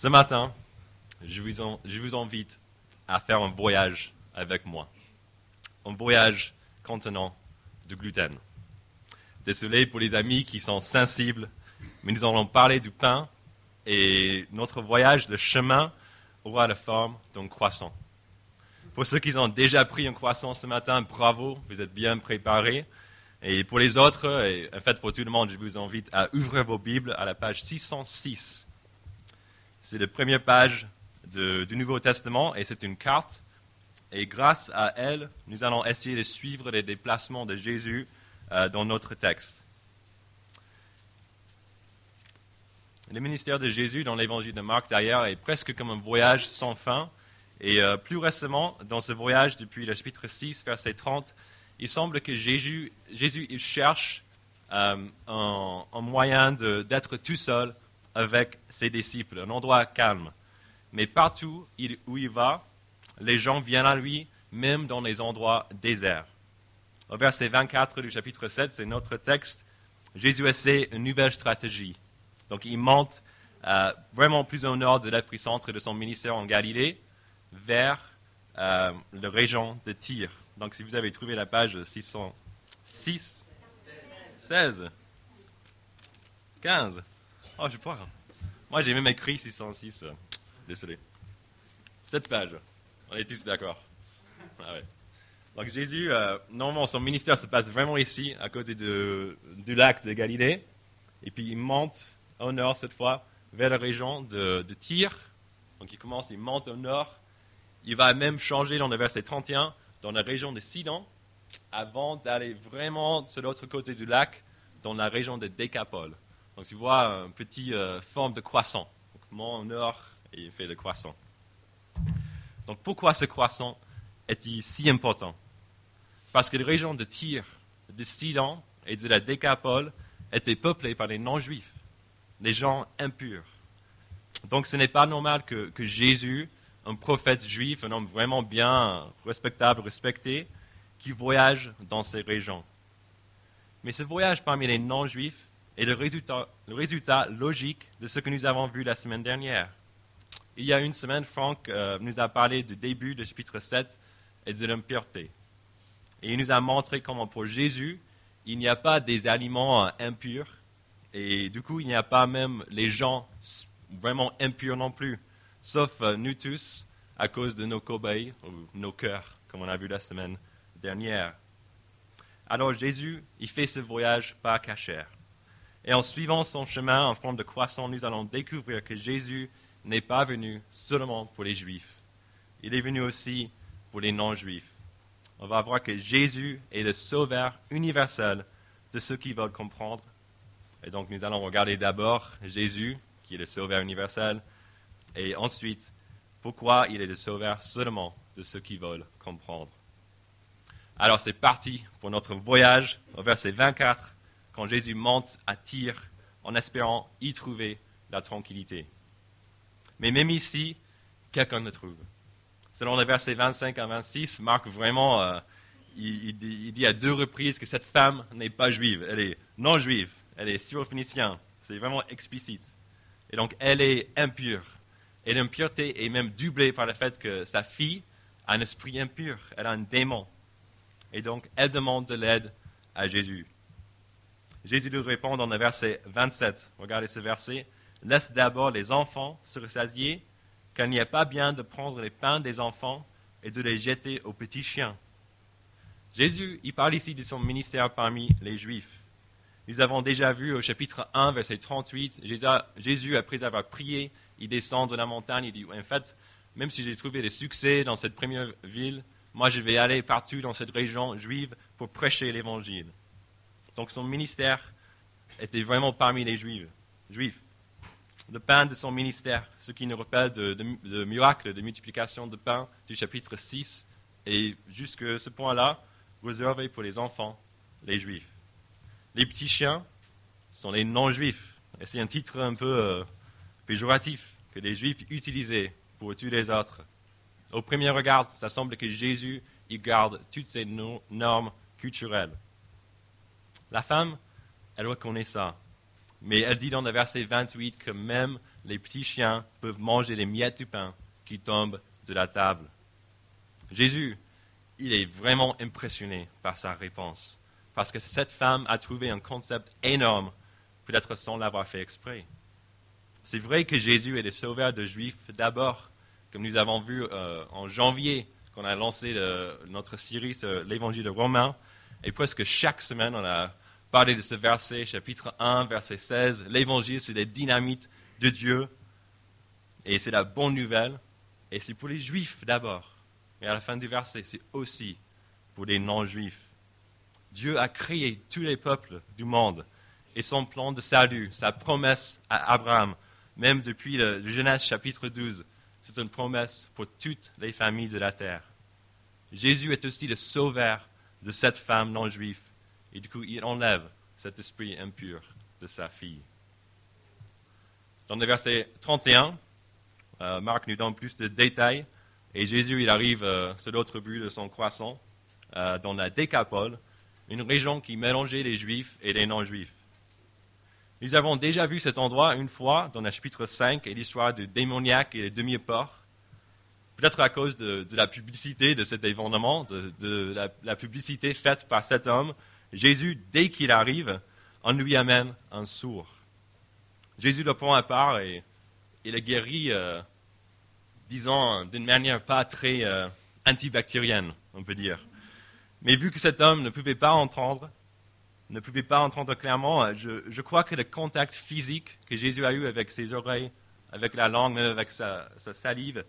Ce matin, je vous, invite à faire un voyage avec moi. Un voyage contenant du gluten. Désolé pour les amis qui sont sensibles, mais nous allons parler du pain et notre voyage, le chemin, aura la forme d'un croissant. Pour ceux qui ont déjà pris un croissant ce matin, bravo, vous êtes bien préparés. Et pour les autres, et en fait pour tout le monde, je vous invite à ouvrir vos Bibles à la page 606. C'est la première page du Nouveau Testament et c'est une carte. Et grâce à elle, nous allons essayer de suivre les déplacements de Jésus euh, dans notre texte. Le ministère de Jésus dans l'évangile de Marc d'ailleurs est presque comme un voyage sans fin. Et euh, plus récemment, dans ce voyage depuis le chapitre 6, verset 30, il semble que Jésus, cherche euh, un, moyen d'être tout seul avec ses disciples, un endroit calme. Mais partout où il va, les gens viennent à lui, même dans les endroits déserts. Au verset 24 du chapitre 7, c'est notre texte, Jésus essaie une nouvelle stratégie. Donc il monte euh, vraiment plus au nord de l'épicentre de son ministère en Galilée, vers euh, la région de Tyr. Donc si vous avez trouvé la page 606, 16, 15, oh je pas. Moi j'ai même écrit 606, euh, désolé. Cette page, on est tous d'accord. Ah Donc Jésus, euh, normalement son ministère se passe vraiment ici, à côté de, du lac de Galilée. Et puis il monte au nord cette fois, vers la région de, de Tyr. Donc il commence, il monte au nord. Il va même changer dans le verset 31, dans la région de Sidon, avant d'aller vraiment sur l'autre côté du lac, dans la région de Décapole. Donc tu vois une petite euh, forme de croissant. Donc au nord il fait le croissant. Donc pourquoi ce croissant est-il si important? Parce que la région de Tyr, de Sidon et de la Décapole était peuplée par les non-juifs les gens impurs. Donc ce n'est pas normal que, Jésus, un prophète juif, un homme vraiment bien respectable, respecté, qui voyage dans ces régions. Mais ce voyage parmi les non-juifs est le résultat, logique de ce que nous avons vu la semaine dernière. Il y a une semaine, Franck euh, nous a parlé du début du chapitre 7 et de l'impureté. Et il nous a montré comment pour Jésus, il n'y a pas des aliments euh, impurs, et du coup, il n'y a pas même les gens vraiment impurs non plus, sauf euh, nous tous, à cause de nos cobayes, ou nos cœurs, comme on a vu la semaine dernière. Alors Jésus, il fait ce voyage pas cachère. Et en suivant son chemin en forme de croissant, nous allons découvrir que Jésus n'est pas venu seulement pour les Juifs. Il est venu aussi pour les non-Juifs. On va voir que Jésus est le sauveur universel de ceux qui veulent comprendre et donc nous allons regarder d'abord Jésus, qui est le sauveur universel, et ensuite pourquoi il est le sauveur seulement de ceux qui veulent comprendre. Alors c'est parti pour notre voyage au verset 24, quand Jésus monte à Tyr en espérant y trouver la tranquillité. Mais même ici, quelqu'un ne trouve. Selon les versets 25 à 26, Marc vraiment, euh, il, dit, à deux reprises que cette femme n'est pas juive, elle est non juive elle est syrophénicienne. C'est vraiment explicite. Et donc, elle est impure. Et l'impureté est même doublée par le fait que sa fille a un esprit impur. Elle a un démon. Et donc, elle demande de l'aide à Jésus. Jésus lui répond dans le verset 27. Regardez ce verset. Laisse d'abord les enfants se rassasier, car il n'y a pas bien de prendre les pains des enfants et de les jeter aux petits chiens. Jésus, il parle ici de son ministère parmi les Juifs. Nous avons déjà vu au chapitre 1, verset 38, Jésus, après avoir prié, il descend de la montagne, il dit, en fait, même si j'ai trouvé des succès dans cette première ville, moi je vais aller partout dans cette région juive pour prêcher l'évangile. Donc son ministère était vraiment parmi les juifs. Le pain de son ministère, ce qui nous rappelle de, miracle de multiplication de pain du chapitre 6, et jusque ce point-là, réservé pour les enfants, les juifs. Les petits chiens sont les non-juifs. Et c'est un titre un peu euh, péjoratif que les juifs utilisaient pour tous les autres. Au premier regard, ça semble que Jésus il garde toutes ces normes culturelles. La femme, elle reconnaît ça. Mais elle dit dans le verset 28 que même les petits chiens peuvent manger les miettes du pain qui tombent de la table. Jésus, il est vraiment impressionné par sa réponse, parce que cette femme a trouvé un concept énorme, peut-être sans l'avoir fait exprès. C'est vrai que Jésus est le sauveur de Juifs d'abord, comme nous avons vu euh, en janvier, qu'on a lancé notre série sur l'évangile de Romains, et presque chaque semaine, on a parlé de ce verset, chapitre 1, verset 16. L'évangile, c'est la dynamite de Dieu, et c'est la bonne nouvelle, et c'est pour les Juifs d'abord. Et à la fin du verset, c'est aussi pour les non-juifs. Dieu a créé tous les peuples du monde et son plan de salut, sa promesse à Abraham, même depuis le, Genèse chapitre 12, c'est une promesse pour toutes les familles de la terre. Jésus est aussi le sauveur de cette femme non-juive et du coup il enlève cet esprit impur de sa fille. Dans le verset 31, euh, Marc nous donne plus de détails et Jésus, il arrive euh, sur l'autre but de son croissant, euh, dans la Décapole, une région qui mélangeait les juifs et les non-juifs. Nous avons déjà vu cet endroit une fois dans le chapitre 5 et l'histoire du démoniaque et les demi-porcs. Peut-être à cause de, la publicité de cet événement, de, la, publicité faite par cet homme, Jésus, dès qu'il arrive, on lui amène un sourd. Jésus le prend à part et le guérit euh, disons, d'une manière pas très euh, antibactérienne, on peut dire. Mais vu que cet homme ne pouvait pas entendre, ne pouvait pas entendre clairement, je, crois que le contact physique que Jésus a eu avec ses oreilles, avec la langue, avec sa, salive,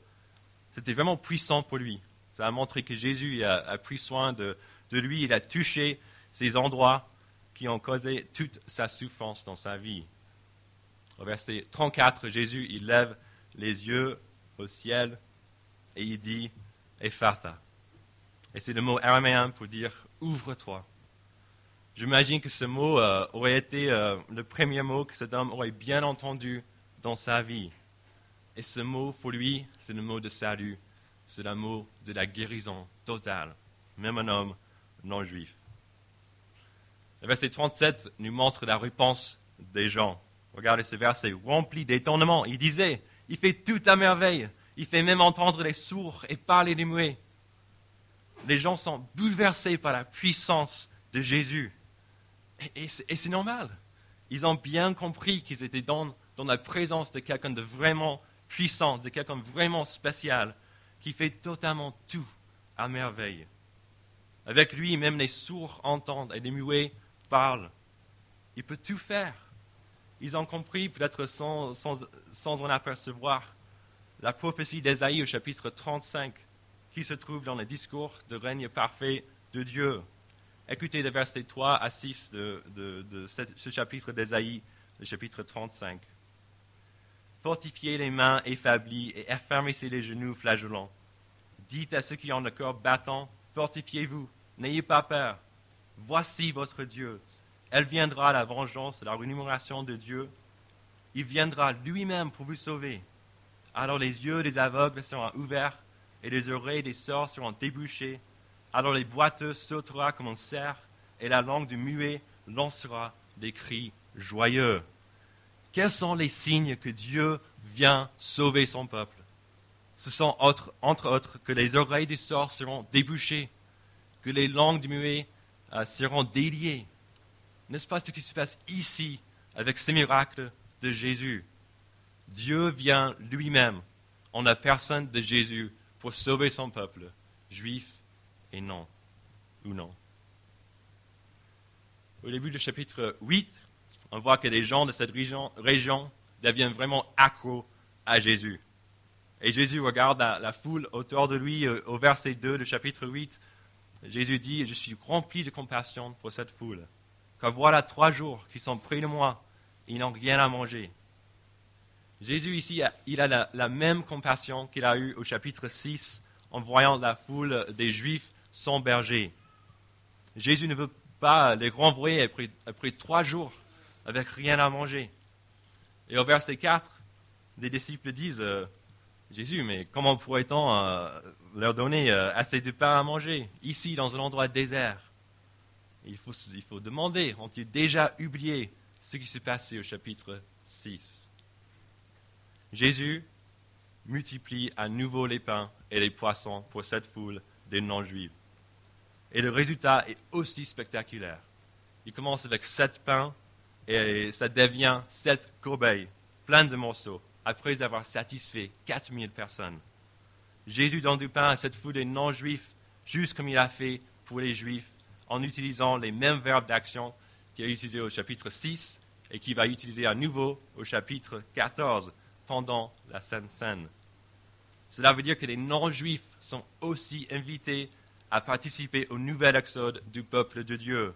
c'était vraiment puissant pour lui. Ça a montré que Jésus a, pris soin de, lui, il a touché ces endroits qui ont causé toute sa souffrance dans sa vie. Au verset 34, Jésus, il lève les yeux au ciel et il dit Ephatha. Et c'est le mot araméen pour dire ouvre-toi. J'imagine que ce mot euh, aurait été euh, le premier mot que cet homme aurait bien entendu dans sa vie. Et ce mot, pour lui, c'est le mot de salut. C'est le mot de la guérison totale, même un homme non juif. Le verset 37 nous montre la réponse des gens. Regardez ce verset rempli d'étonnement. Il disait il fait tout à merveille. Il fait même entendre les sourds et parler les muets. Les gens sont bouleversés par la puissance de Jésus. Et, c'est normal. Ils ont bien compris qu'ils étaient dans, dans la présence de quelqu'un de vraiment puissant, de quelqu'un vraiment spécial, qui fait totalement tout à merveille. Avec lui, même les sourds entendent et les muets parlent. Il peut tout faire ils ont compris, peut-être sans, en apercevoir, la prophétie d'Ésaïe au chapitre 35, qui se trouve dans le discours de règne parfait de Dieu. Écoutez les versets 3 à 6 de, ce chapitre d'Ésaïe, le chapitre 35. Fortifiez les mains affaiblies et affermissez les genoux flageolants. Dites à ceux qui ont le corps battant, fortifiez-vous, n'ayez pas peur. Voici votre Dieu elle viendra la vengeance, la rémunération de Dieu. Il viendra lui-même pour vous sauver. Alors les yeux des aveugles seront ouverts et les oreilles des sorts seront débouchées. Alors les boiteux sautera comme un cerf et la langue du muet lancera des cris joyeux. Quels sont les signes que Dieu vient sauver son peuple? Ce sont entre autres que les oreilles des sorts seront débouchées, que les langues du muet euh, seront déliées, n'est-ce pas ce qui se passe ici avec ces miracles de Jésus? Dieu vient lui-même en la personne de Jésus pour sauver son peuple, juif et non, ou non. Au début du chapitre 8, on voit que les gens de cette région, deviennent vraiment accros à Jésus. Et Jésus regarde la, foule autour de lui euh, au verset 2 du chapitre 8. Jésus dit, je suis rempli de compassion pour cette foule car voilà trois jours qui sont près de moi, ils n'ont rien à manger. Jésus ici, il a la, même compassion qu'il a eue au chapitre 6 en voyant la foule des Juifs sans berger. Jésus ne veut pas les renvoyer après, trois jours avec rien à manger. Et au verset 4, des disciples disent, euh, Jésus, mais comment pourrait-on euh, leur donner euh, assez de pain à manger ici dans un endroit désert? Il faut, demander, ont-ils déjà oublié ce qui s'est passé au chapitre 6 Jésus multiplie à nouveau les pains et les poissons pour cette foule des non-juifs. Et le résultat est aussi spectaculaire. Il commence avec sept pains et ça devient sept corbeilles pleines de morceaux après avoir satisfait 4000 personnes. Jésus donne du pain à cette foule des non-juifs, juste comme il a fait pour les juifs, en utilisant les mêmes verbes d'action qu'il a utilisés au chapitre 6 et qu'il va utiliser à nouveau au chapitre 14 pendant la Sainte Seine. Cela veut dire que les non-juifs sont aussi invités à participer au nouvel exode du peuple de Dieu.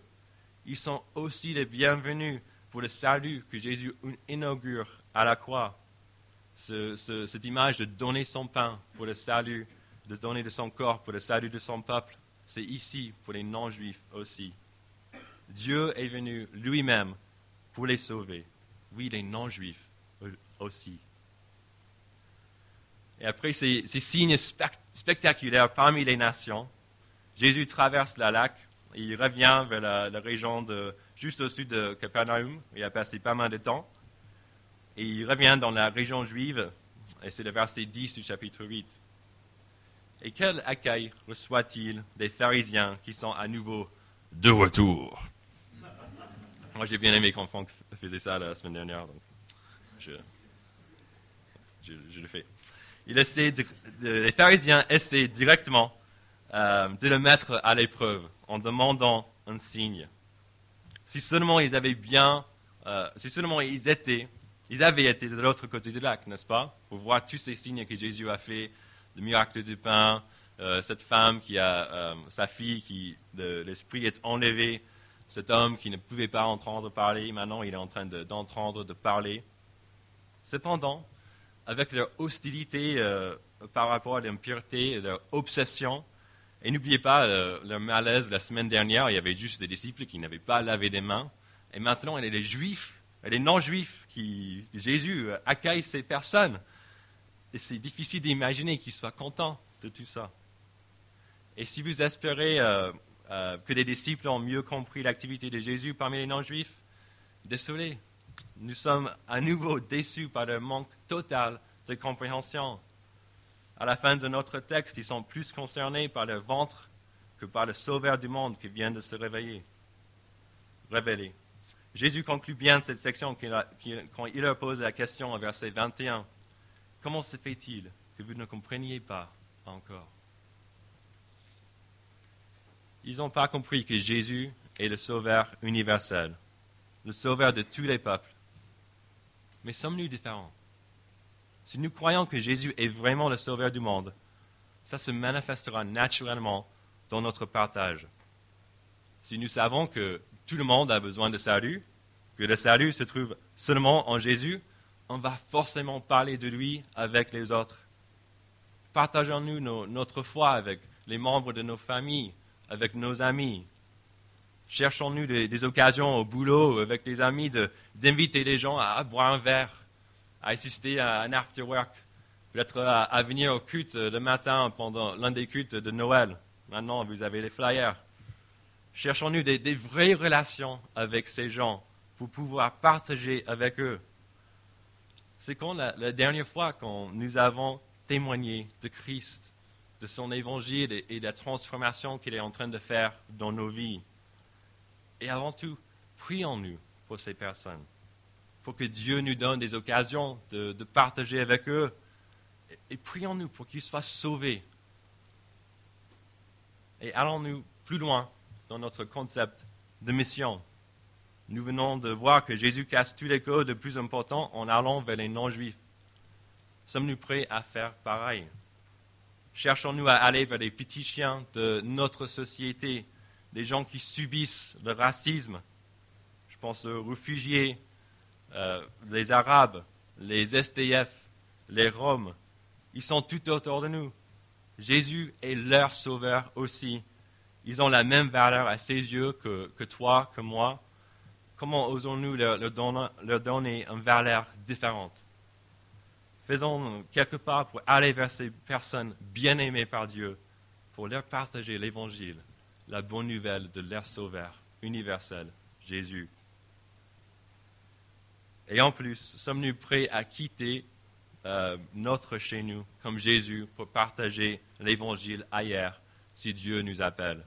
Ils sont aussi les bienvenus pour le salut que Jésus inaugure à la croix. Cette image de donner son pain pour le salut, de donner de son corps pour le salut de son peuple, c'est ici pour les non-juifs aussi. Dieu est venu lui-même pour les sauver. Oui, les non-juifs aussi. Et après ces, signes spectaculaires parmi les nations, Jésus traverse la lac et il revient vers la, région de, juste au sud de Capernaum. Il a passé pas mal de temps. Et il revient dans la région juive, et c'est le verset 10 du chapitre 8. Et quel accueil reçoit-il des pharisiens qui sont à nouveau de retour? Moi, j'ai bien aimé quand Franck faisait ça la semaine dernière, donc je, le fais il essaie les pharisiens essaient directement euh, de le mettre à l'épreuve en demandant un signe. Si seulement ils avaient bien, euh, si seulement ils étaient, ils avaient été de l'autre côté du lac, n'est-ce pas, pour voir tous ces signes que Jésus a fait, le miracle du pain, euh, cette femme qui a sa fille qui l'esprit est enlevé, cet homme qui ne pouvait pas entendre parler, maintenant il est en train d'entendre, de parler. Cependant, avec leur hostilité euh, par rapport à l'impureté, leur obsession. Et n'oubliez pas euh, leur malaise la semaine dernière, il y avait juste des disciples qui n'avaient pas lavé des mains. Et maintenant, il y a les juifs, les non-juifs qui, Jésus accueille ces personnes. Et c'est difficile d'imaginer qu'ils soient contents de tout ça. Et si vous espérez euh, que les disciples ont mieux compris l'activité de Jésus parmi les non-juifs, désolé, nous sommes à nouveau déçus par le manque total de compréhension. À la fin de notre texte, ils sont plus concernés par leur ventre que par le Sauveur du monde qui vient de se réveiller, révéler. Jésus conclut bien cette section quand il leur pose la question au verset 21. Comment se fait-il que vous ne compreniez pas encore? Ils n'ont pas compris que Jésus est le Sauveur universel le sauveur de tous les peuples. Mais sommes-nous différents? Si nous croyons que Jésus est vraiment le sauveur du monde, ça se manifestera naturellement dans notre partage. Si nous savons que tout le monde a besoin de salut, que le salut se trouve seulement en Jésus, on va forcément parler de lui avec les autres. Partageons-nous notre foi avec les membres de nos familles, avec nos amis, Cherchons-nous des, occasions au boulot avec les amis d'inviter les gens à, boire un verre, à assister à un after work, peut-être à, venir au culte le matin pendant l'un des cultes de Noël. Maintenant, vous avez les flyers. Cherchons-nous des, vraies relations avec ces gens pour pouvoir partager avec eux? C'est quand la, dernière fois que nous avons témoigné de Christ, de son évangile et de la transformation qu'il est en train de faire dans nos vies. Et avant tout, prions-nous pour ces personnes. Faut que Dieu nous donne des occasions de, partager avec eux. Et, prions-nous pour qu'ils soient sauvés. Et allons-nous plus loin dans notre concept de mission. Nous venons de voir que Jésus casse tous les codes de plus importants en allant vers les non-juifs. Sommes-nous prêts à faire pareil? Cherchons-nous à aller vers les petits chiens de notre société les gens qui subissent le racisme? Je pense aux réfugiés, euh, les Arabes, les STF, les Roms. Ils sont tout autour de nous. Jésus est leur sauveur aussi. Ils ont la même valeur à ses yeux que, toi, que moi. Comment osons-nous leur, donner, une valeur différente? Faisons quelque part pour aller vers ces personnes bien aimées par Dieu, pour leur partager l'Évangile la bonne nouvelle de leur sauveur universel, Jésus. Et en plus, sommes-nous prêts à quitter euh, notre chez nous, comme Jésus, pour partager l'évangile ailleurs, si Dieu nous appelle?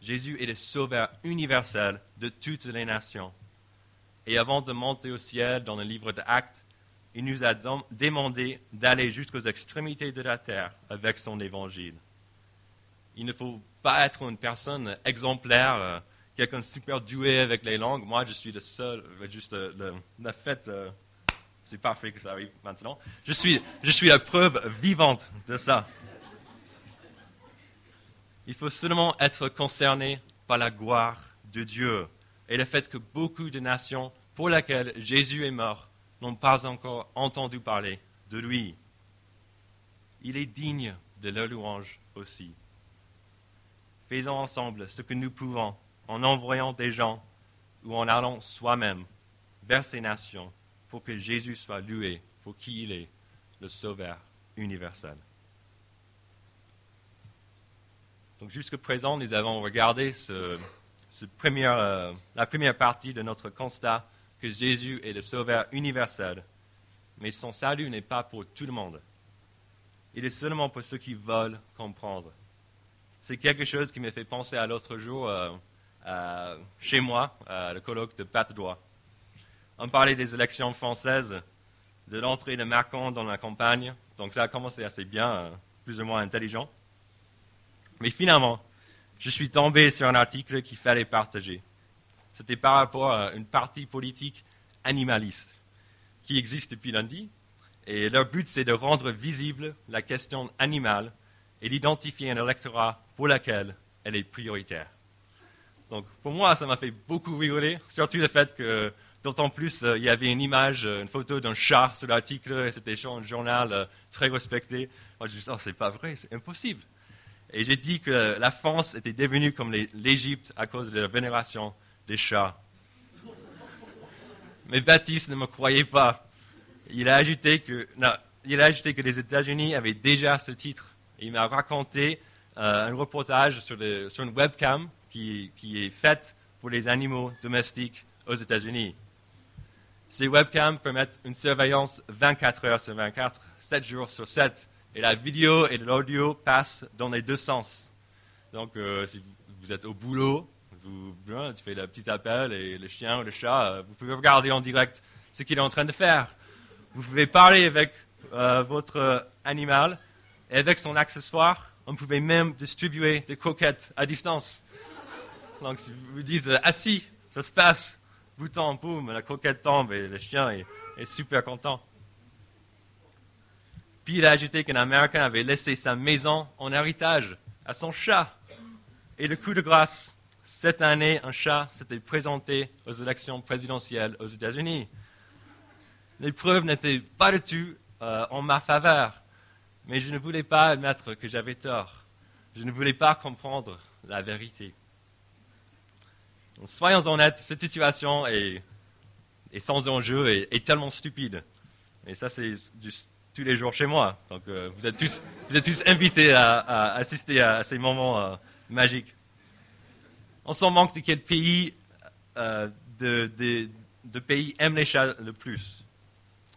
Jésus est le sauveur universel de toutes les nations. Et avant de monter au ciel dans le livre d'Actes, il nous a demandé d'aller jusqu'aux extrémités de la terre avec son évangile. Il ne faut pas être une personne exemplaire, euh, quelqu'un super doué avec les langues. Moi, je suis le seul, euh, juste la fête, euh, c'est parfait que ça arrive maintenant. Je suis, je suis la preuve vivante de ça. Il faut seulement être concerné par la gloire de Dieu et le fait que beaucoup de nations pour lesquelles Jésus est mort n'ont pas encore entendu parler de lui. Il est digne de leur louange aussi. Faisons ensemble ce que nous pouvons en envoyant des gens ou en allant soi-même vers ces nations pour que Jésus soit loué pour qui il est, le Sauveur universel. Donc jusqu'à présent, nous avons regardé euh, la première partie de notre constat que Jésus est le Sauveur universel, mais son salut n'est pas pour tout le monde. Il est seulement pour ceux qui veulent comprendre. C'est quelque chose qui m'a fait penser à l'autre jour euh, chez moi, le colloque de Pat Droit. On parlait des élections françaises, de l'entrée de Macron dans la campagne, donc ça a commencé assez bien, euh, plus ou moins intelligent. Mais finalement, je suis tombé sur un article qu'il fallait partager. C'était par rapport à une partie politique animaliste qui existe depuis lundi. Et leur but, c'est de rendre visible la question animale et d'identifier un électorat pour lequel elle est prioritaire. Donc, pour moi, ça m'a fait beaucoup rigoler, surtout le fait que, d'autant plus, euh, il y avait une image, euh, une photo d'un chat sur l'article, et c'était un journal euh, très respecté. Moi, je me suis dit, oh, c'est pas vrai, c'est impossible. Et j'ai dit que la France était devenue comme l'Égypte à cause de la vénération des chats. Mais Baptiste ne me croyait pas. Il a ajouté que, les États-Unis avaient déjà ce titre. il m'a raconté euh, un reportage sur, une webcam qui, est faite pour les animaux domestiques aux États-Unis. Ces webcams permettent une surveillance 24 heures sur 24, 7 jours sur 7. Et la vidéo et l'audio passent dans les deux sens. Donc, euh, si vous êtes au boulot, tu fais le petit appel et le chien ou le chat, euh, vous pouvez regarder en direct ce qu'il est en train de faire. Vous pouvez parler avec euh, votre animal et avec son accessoire, on pouvait même distribuer des coquettes à distance. Donc si vous dites assis, ça se passe, bouton, boum, la coquette tombe et le chien est super content. Puis il a ajouté qu'un Américain avait laissé sa maison en héritage à son chat. Et le coup de grâce, cette année, un chat s'était présenté aux élections présidentielles aux États-Unis. Les preuves n'étaient pas du tout euh, en ma faveur, mais je ne voulais pas admettre que j'avais tort. Je ne voulais pas comprendre la vérité. soyons honnêtes, cette situation est, sans enjeu et tellement stupide. Et ça, c'est tous les jours chez moi. Donc, euh, vous, êtes tous, vous, êtes tous, invités à, assister à, ces moments euh, magiques. On s'en manque de quel pays euh, de, pays aime les chats le plus.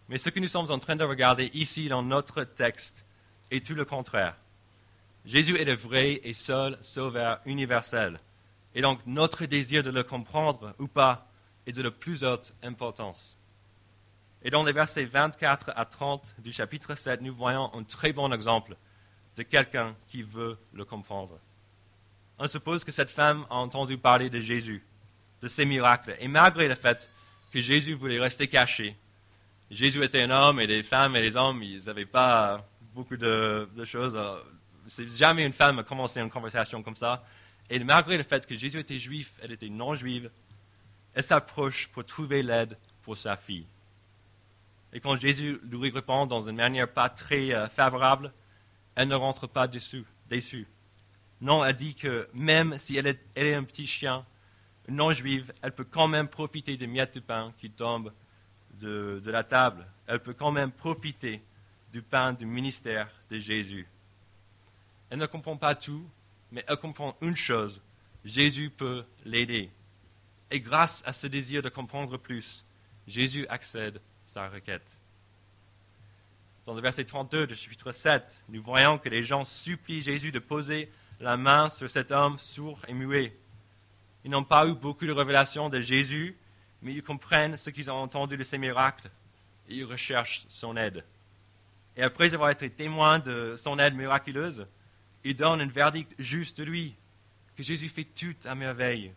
Mais ce que nous sommes en train de regarder ici dans notre texte est tout le contraire. Jésus est le vrai et seul sauveur universel. Et donc notre désir de le comprendre ou pas est de la plus haute importance. Et dans les versets 24 à 30 du chapitre 7, nous voyons un très bon exemple de quelqu'un qui veut le comprendre on suppose que cette femme a entendu parler de Jésus, de ses miracles. Et malgré le fait que Jésus voulait rester caché, Jésus était un homme et les femmes et les hommes, ils n'avaient pas beaucoup de, choses. Jamais une femme a commencé une conversation comme ça. Et malgré le fait que Jésus était juif, elle était non juive, elle s'approche pour trouver l'aide pour sa fille. Et quand Jésus lui répond dans une manière pas très euh, favorable, elle ne rentre pas déçue. Non, elle dit que même si elle est, un petit chien non juive, elle peut quand même profiter des miettes de pain qui tombent de, la table. Elle peut quand même profiter du pain du ministère de Jésus. Elle ne comprend pas tout, mais elle comprend une chose. Jésus peut l'aider. Et grâce à ce désir de comprendre plus, Jésus accède sa requête. dans le verset 32 de chapitre 7, nous voyons que les gens supplient Jésus de poser la main sur cet homme sourd et muet. Ils n'ont pas eu beaucoup de révélations de Jésus, mais ils comprennent ce qu'ils ont entendu de ses miracles et ils recherchent son aide. Et après avoir été témoins de son aide miraculeuse, ils donnent un verdict juste de lui, que Jésus fait tout à merveille.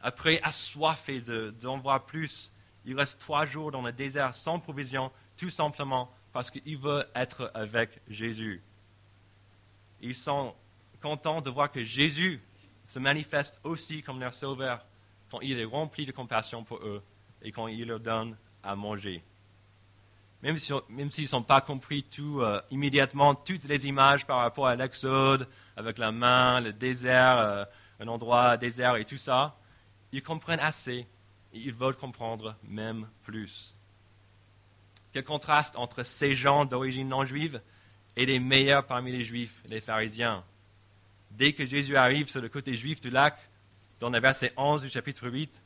Après, assoiffé d'en voir plus, il reste trois jours dans le désert sans provision, tout simplement parce qu'il veut être avec Jésus. Ils sont contents de voir que Jésus se manifeste aussi comme leur sauveur quand il est rempli de compassion pour eux et quand il leur donne à manger. Même s'ils si, n'ont pas compris tout euh, immédiatement, toutes les images par rapport à l'Exode, avec la main, le désert, euh, un endroit désert et tout ça, ils comprennent assez ils veulent comprendre même plus. Quel contraste entre ces gens d'origine non juive et les meilleurs parmi les juifs, les pharisiens. Dès que Jésus arrive sur le côté juif du lac, dans le verset 11 du chapitre 8,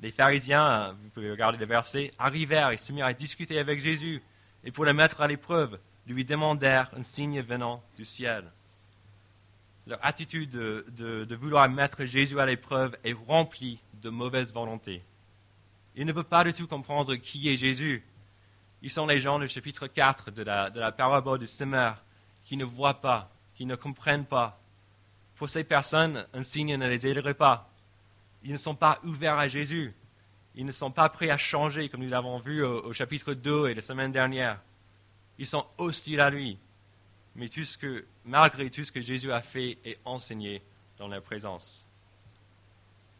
les pharisiens, vous pouvez regarder le verset, arrivèrent et se mirent à discuter avec Jésus et pour le mettre à l'épreuve, lui demandèrent un signe venant du ciel. Leur attitude de, vouloir mettre Jésus à l'épreuve est remplie de mauvaise volonté. Ils ne veulent pas du tout comprendre qui est Jésus. Ils sont les gens du chapitre 4 de la, parabole du semeur qui ne voient pas, qui ne comprennent pas. Pour ces personnes, un signe ne les aiderait pas. Ils ne sont pas ouverts à Jésus. Ils ne sont pas prêts à changer, comme nous l'avons vu au, chapitre 2 et la semaine dernière. Ils sont hostiles à lui. Mais tout ce que, malgré tout ce que Jésus a fait et enseigné dans leur présence.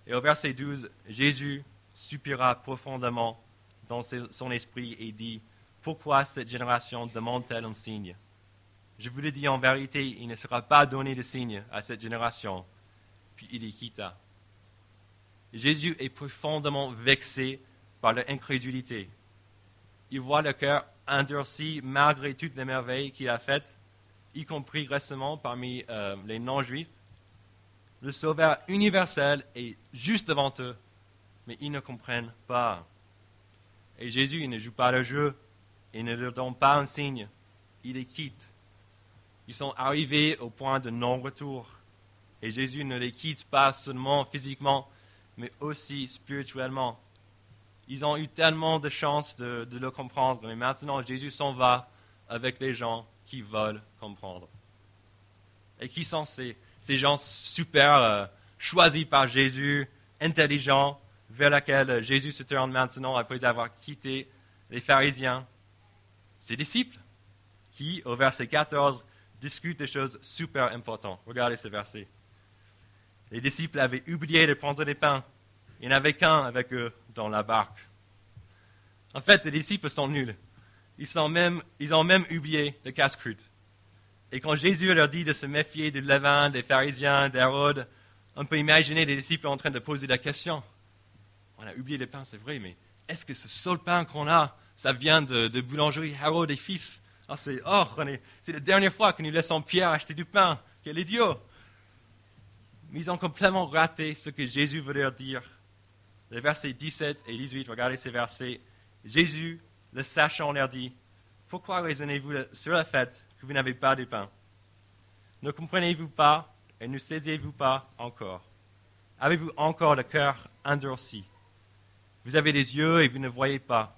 Et au verset 12, Jésus soupira profondément dans son esprit et dit, Pourquoi cette génération demande-t-elle un signe? Je vous le dis en vérité, il ne sera pas donné de signe à cette génération. Puis il les quitta. Jésus est profondément vexé par leur incrédulité. Il voit le cœur endurci malgré toutes les merveilles qu'il a faites, y compris récemment parmi euh, les non-juifs. Le Sauveur universel est juste devant eux, mais ils ne comprennent pas. Et Jésus, il ne joue pas le jeu, il ne leur donne pas un signe, il les quitte. Ils sont arrivés au point de non-retour. Et Jésus ne les quitte pas seulement physiquement, mais aussi spirituellement. Ils ont eu tellement de chance de, le comprendre, mais maintenant Jésus s'en va avec les gens qui veulent comprendre. Et qui sont ces, gens super euh, choisis par Jésus, intelligents, vers lesquels Jésus se tourne maintenant après avoir quitté les pharisiens Ses disciples, qui, au verset 14, discutent des choses super importantes. Regardez ce verset. Les disciples avaient oublié de prendre des pains. Il n'y en avait qu'un avec eux dans la barque. En fait, les disciples sont nuls. Ils, ont même oublié le casse-croûte. Et quand Jésus leur dit de se méfier du levain, des pharisiens, d'Hérode, on peut imaginer les disciples en train de poser la question. On a oublié le pain, c'est vrai, mais est-ce que ce seul pain qu'on a, ça vient de, boulangerie Harold et Fils? Ah, c'est, oh, c'est la dernière fois que nous laissons Pierre acheter du pain. Quel idiot Mais ils ont complètement raté ce que Jésus voulait leur dire. Les versets 17 et 18, regardez ces versets. Jésus, le sachant, leur dit Pourquoi raisonnez-vous sur le fait que vous n'avez pas de pain? Ne comprenez-vous pas et ne saisiez-vous pas encore? Avez-vous encore le cœur endurci? Vous avez des yeux et vous ne voyez pas.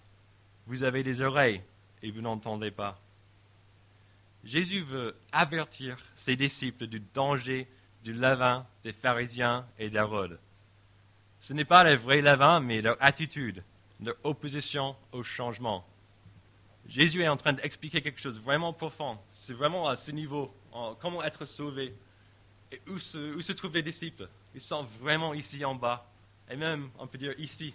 Vous avez des oreilles et vous n'entendez pas. Jésus veut avertir ses disciples du danger du levain des pharisiens et d'Hérode. Ce n'est pas le vrai levain, mais leur attitude, leur opposition au changement. Jésus est en train d'expliquer quelque chose vraiment profond. C'est vraiment à ce niveau, comment être sauvé. Et où se, trouvent les disciples? Ils sont vraiment ici en bas. Et même, on peut dire ici,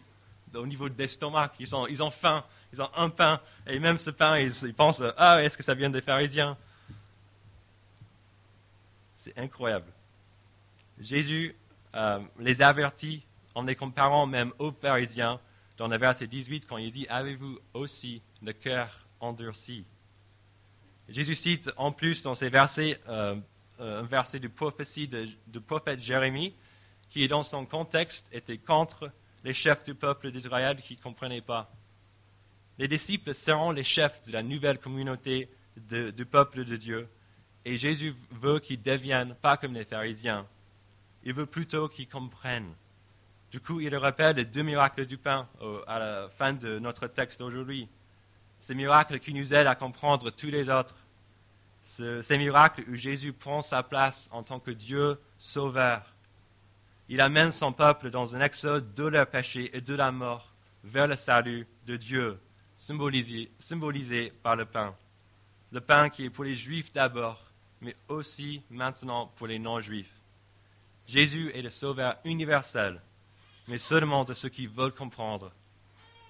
au niveau de l'estomac. Ils, ont faim, ils ont un pain, et même ce pain, ils, pensent Ah, est-ce que ça vient des pharisiens? C'est incroyable. Jésus euh, les avertit en les comparant même aux pharisiens dans le verset 18 quand il dit Avez-vous aussi le cœur endurci? Jésus cite en plus dans ces versets euh, euh, un verset du prophétie du prophète Jérémie qui, dans son contexte, était contre les chefs du peuple d'Israël qui ne comprenaient pas. Les disciples seront les chefs de la nouvelle communauté du peuple de Dieu. Et Jésus veut qu'ils deviennent pas comme les pharisiens. Il veut plutôt qu'ils comprennent. Du coup, il rappelle les deux miracles du pain à la fin de notre texte aujourd'hui. Ces miracles qui nous aident à comprendre tous les autres. Ces miracles où Jésus prend sa place en tant que Dieu sauveur. Il amène son peuple dans un exode de leur péché et de la mort vers le salut de Dieu, symbolisé, symbolisé par le pain. Le pain qui est pour les Juifs d'abord, mais aussi maintenant pour les non-Juifs. Jésus est le Sauveur universel, mais seulement de ceux qui veulent comprendre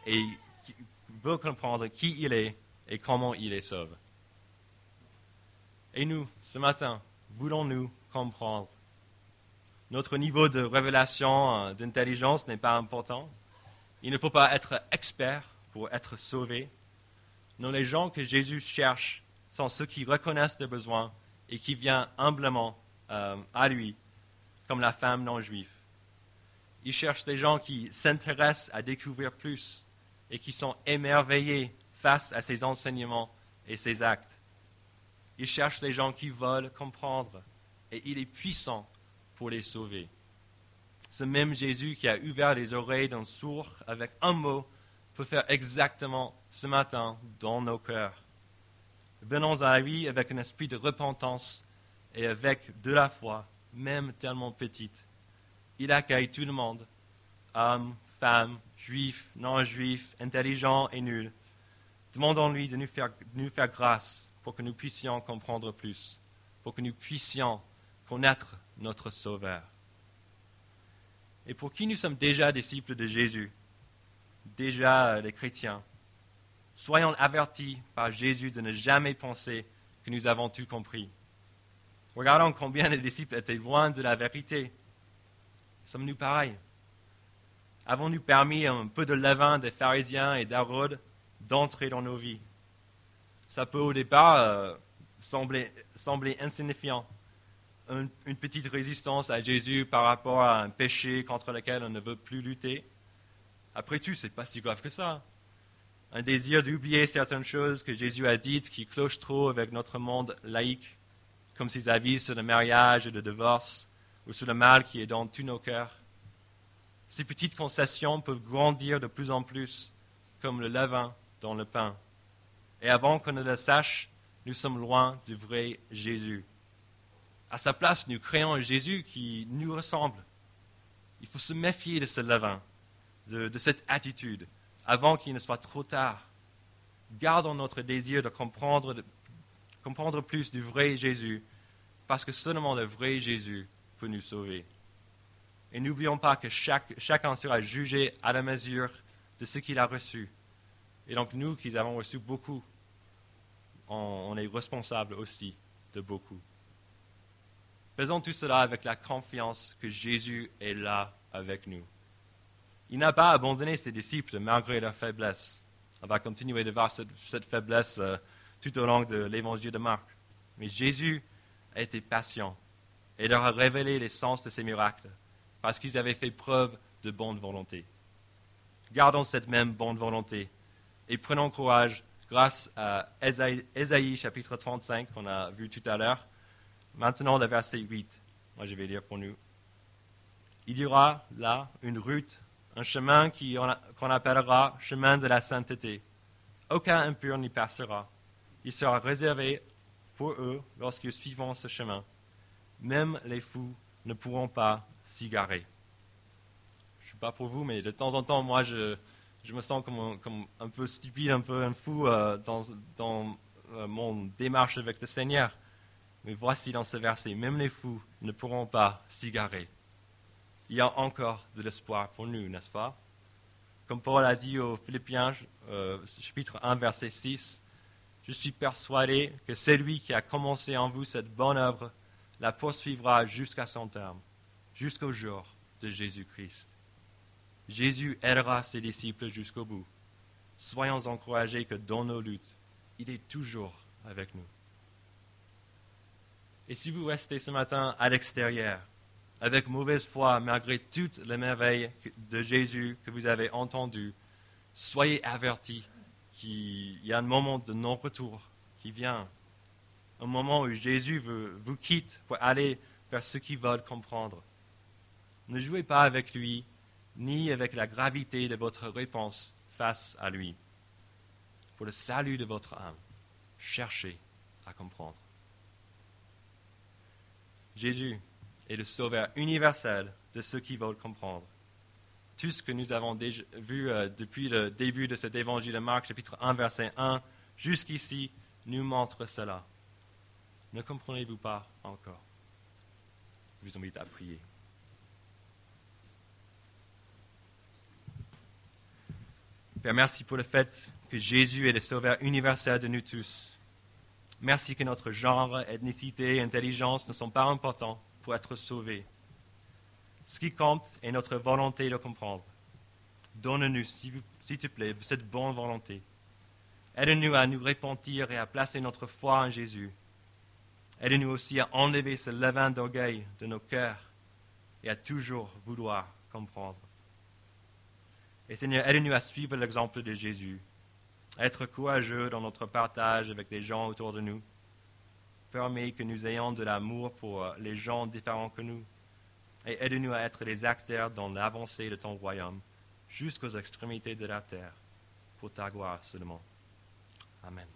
et qui veulent comprendre qui il est et comment il les sauve. Et nous, ce matin, voulons-nous comprendre? Notre niveau de révélation, euh, d'intelligence n'est pas important. Il ne faut pas être expert pour être sauvé. Non, les gens que Jésus cherche sont ceux qui reconnaissent des besoins et qui viennent humblement euh, à lui, comme la femme non juive. Il cherche des gens qui s'intéressent à découvrir plus et qui sont émerveillés face à ses enseignements et ses actes. Il cherche des gens qui veulent comprendre et il est puissant pour les sauver. Ce même Jésus qui a ouvert les oreilles d'un sourd avec un mot peut faire exactement ce matin dans nos cœurs. Venons à lui avec un esprit de repentance et avec de la foi, même tellement petite. Il accueille tout le monde, hommes, femmes, juifs, non-juifs, intelligents et nuls. Demandons-lui de nous faire, de nous faire grâce pour que nous puissions comprendre plus, pour que nous puissions connaître notre Sauveur et pour qui nous sommes déjà disciples de Jésus, déjà les chrétiens, soyons avertis par Jésus de ne jamais penser que nous avons tout compris. Regardons combien les disciples étaient loin de la vérité. Sommes-nous pareils? Avons-nous permis un peu de levain des pharisiens et d'Hérode d'entrer dans nos vies? Ça peut au départ euh, sembler, sembler insignifiant, une, petite résistance à Jésus par rapport à un péché contre lequel on ne veut plus lutter. Après tout, ce n'est pas si grave que ça. Un désir d'oublier certaines choses que Jésus a dites qui clochent trop avec notre monde laïque, comme ses avis sur le mariage et le divorce, ou sur le mal qui est dans tous nos cœurs. Ces petites concessions peuvent grandir de plus en plus, comme le levain dans le pain. Et avant qu'on ne le sache, nous sommes loin du vrai Jésus. À sa place, nous créons un Jésus qui nous ressemble. Il faut se méfier de ce levain, de, cette attitude, avant qu'il ne soit trop tard. Gardons notre désir de comprendre, de comprendre plus du vrai Jésus, parce que seulement le vrai Jésus nous sauver. Et n'oublions pas que chacun sera jugé à la mesure de ce qu'il a reçu. Et donc nous qui avons reçu beaucoup, on est responsables aussi de beaucoup. Faisons tout cela avec la confiance que Jésus est là avec nous. Il n'a pas abandonné ses disciples malgré leur faiblesse. On va continuer de voir cette, faiblesse euh, tout au long de l'évangile de Marc. Mais Jésus a été patient et leur a révélé l'essence de ses miracles parce qu'ils avaient fait preuve de bonne volonté. Gardons cette même bonne volonté et prenons courage grâce à Ésaïe chapitre 35 qu'on a vu tout à l'heure Maintenant, le verset 8. Moi, je vais lire pour nous. Il y aura là une route, un chemin qu'on appellera chemin de la sainteté. Aucun impur n'y passera. Il sera réservé pour eux lorsqu'ils suivront ce chemin. Même les fous ne pourront pas s'y garer. Je ne suis pas pour vous, mais de temps en temps, moi, je, me sens comme un, peu stupide, un peu un fou euh, dans, dans euh, mon démarche avec le Seigneur. Mais voici dans ce verset, même les fous ne pourront pas s'y garer. Il y a encore de l'espoir pour nous, n'est-ce pas? Comme Paul a dit aux Philippiens, euh, chapitre 1, verset 6, Je suis persuadé que celui qui a commencé en vous cette bonne œuvre la poursuivra jusqu'à son terme, jusqu'au jour de Jésus-Christ. Jésus aidera ses disciples jusqu'au bout. Soyons encouragés que dans nos luttes, il est toujours avec nous. Et si vous restez ce matin à l'extérieur, avec mauvaise foi, malgré toutes les merveilles de Jésus que vous avez entendues, soyez avertis qu'il y a un moment de non-retour qui vient. Un moment où Jésus vous quitte pour aller vers ceux qui veulent comprendre. Ne jouez pas avec lui, ni avec la gravité de votre réponse face à lui. Pour le salut de votre âme, cherchez à comprendre. Jésus est le sauveur universel de ceux qui veulent comprendre. Tout ce que nous avons déjà vu euh, depuis le début de cet évangile de Marc, chapitre 1, verset 1, jusqu'ici, nous montre cela. Ne comprenez-vous pas encore? Je vous invite à prier. Père, merci pour le fait que Jésus est le sauveur universel de nous tous. Merci que notre genre, ethnicité, intelligence ne sont pas importants pour être sauvés. Ce qui compte est notre volonté de comprendre. Donne-nous, s'il te plaît, cette bonne volonté. Aide-nous à nous repentir et à placer notre foi en Jésus. Aide-nous aussi à enlever ce levain d'orgueil de nos cœurs et à toujours vouloir comprendre. Et Seigneur, aide-nous à suivre l'exemple de Jésus, à être courageux dans notre partage avec les gens autour de nous. Permets que nous ayons de l'amour pour les gens différents que nous et aide-nous à être les acteurs dans l'avancée de ton royaume jusqu'aux extrémités de la terre, pour ta gloire seulement. Amen.